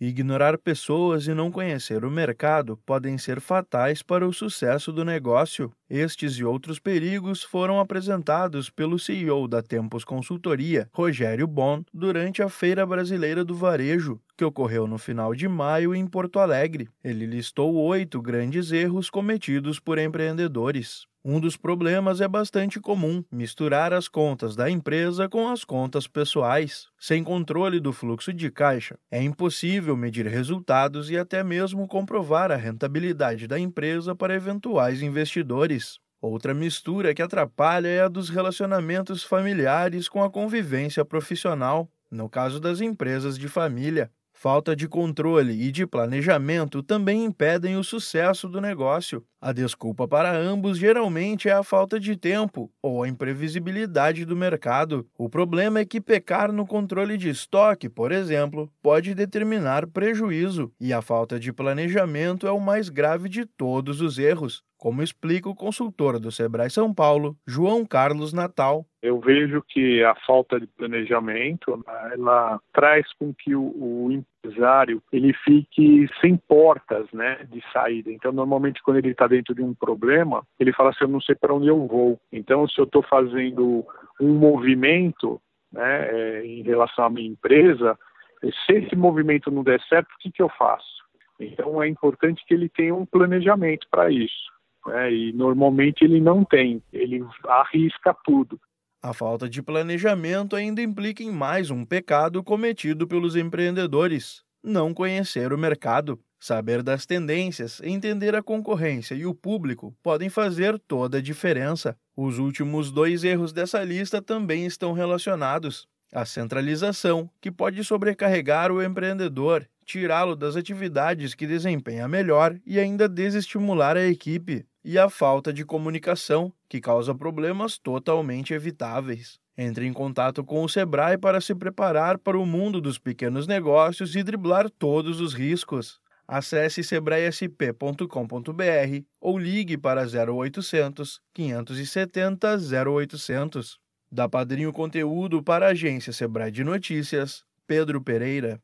Ignorar pessoas e não conhecer o mercado podem ser fatais para o sucesso do negócio. Estes e outros perigos foram apresentados pelo CEO da Tempos Consultoria, Rogério Bon, durante a Feira Brasileira do Varejo, que ocorreu no final de maio em Porto Alegre. Ele listou oito grandes erros cometidos por empreendedores. Um dos problemas é bastante comum: misturar as contas da empresa com as contas pessoais. Sem controle do fluxo de caixa, é impossível medir resultados e até mesmo comprovar a rentabilidade da empresa para eventuais investidores. Outra mistura que atrapalha é a dos relacionamentos familiares com a convivência profissional, no caso das empresas de família. Falta de controle e de planejamento também impedem o sucesso do negócio. A desculpa para ambos geralmente é a falta de tempo ou a imprevisibilidade do mercado. O problema é que pecar no controle de estoque, por exemplo, pode determinar prejuízo, e a falta de planejamento é o mais grave de todos os erros como explica o consultor do Sebrae São Paulo, João Carlos Natal. Eu vejo que a falta de planejamento ela traz com que o, o empresário ele fique sem portas, né, de saída. Então, normalmente quando ele está dentro de um problema, ele fala assim: eu não sei para onde eu vou. Então, se eu estou fazendo um movimento, né, é, em relação à minha empresa, se esse movimento não der certo, o que, que eu faço? Então, é importante que ele tenha um planejamento para isso né? e normalmente ele não tem, ele arrisca tudo. A falta de planejamento ainda implica em mais um pecado cometido pelos empreendedores: não conhecer o mercado. Saber das tendências, entender a concorrência e o público podem fazer toda a diferença. Os últimos dois erros dessa lista também estão relacionados. A centralização, que pode sobrecarregar o empreendedor, tirá-lo das atividades que desempenha melhor e ainda desestimular a equipe e a falta de comunicação, que causa problemas totalmente evitáveis. Entre em contato com o Sebrae para se preparar para o mundo dos pequenos negócios e driblar todos os riscos. Acesse sebraesp.com.br ou ligue para 0800 570 0800. Da Padrinho Conteúdo para a agência Sebrae de Notícias, Pedro Pereira.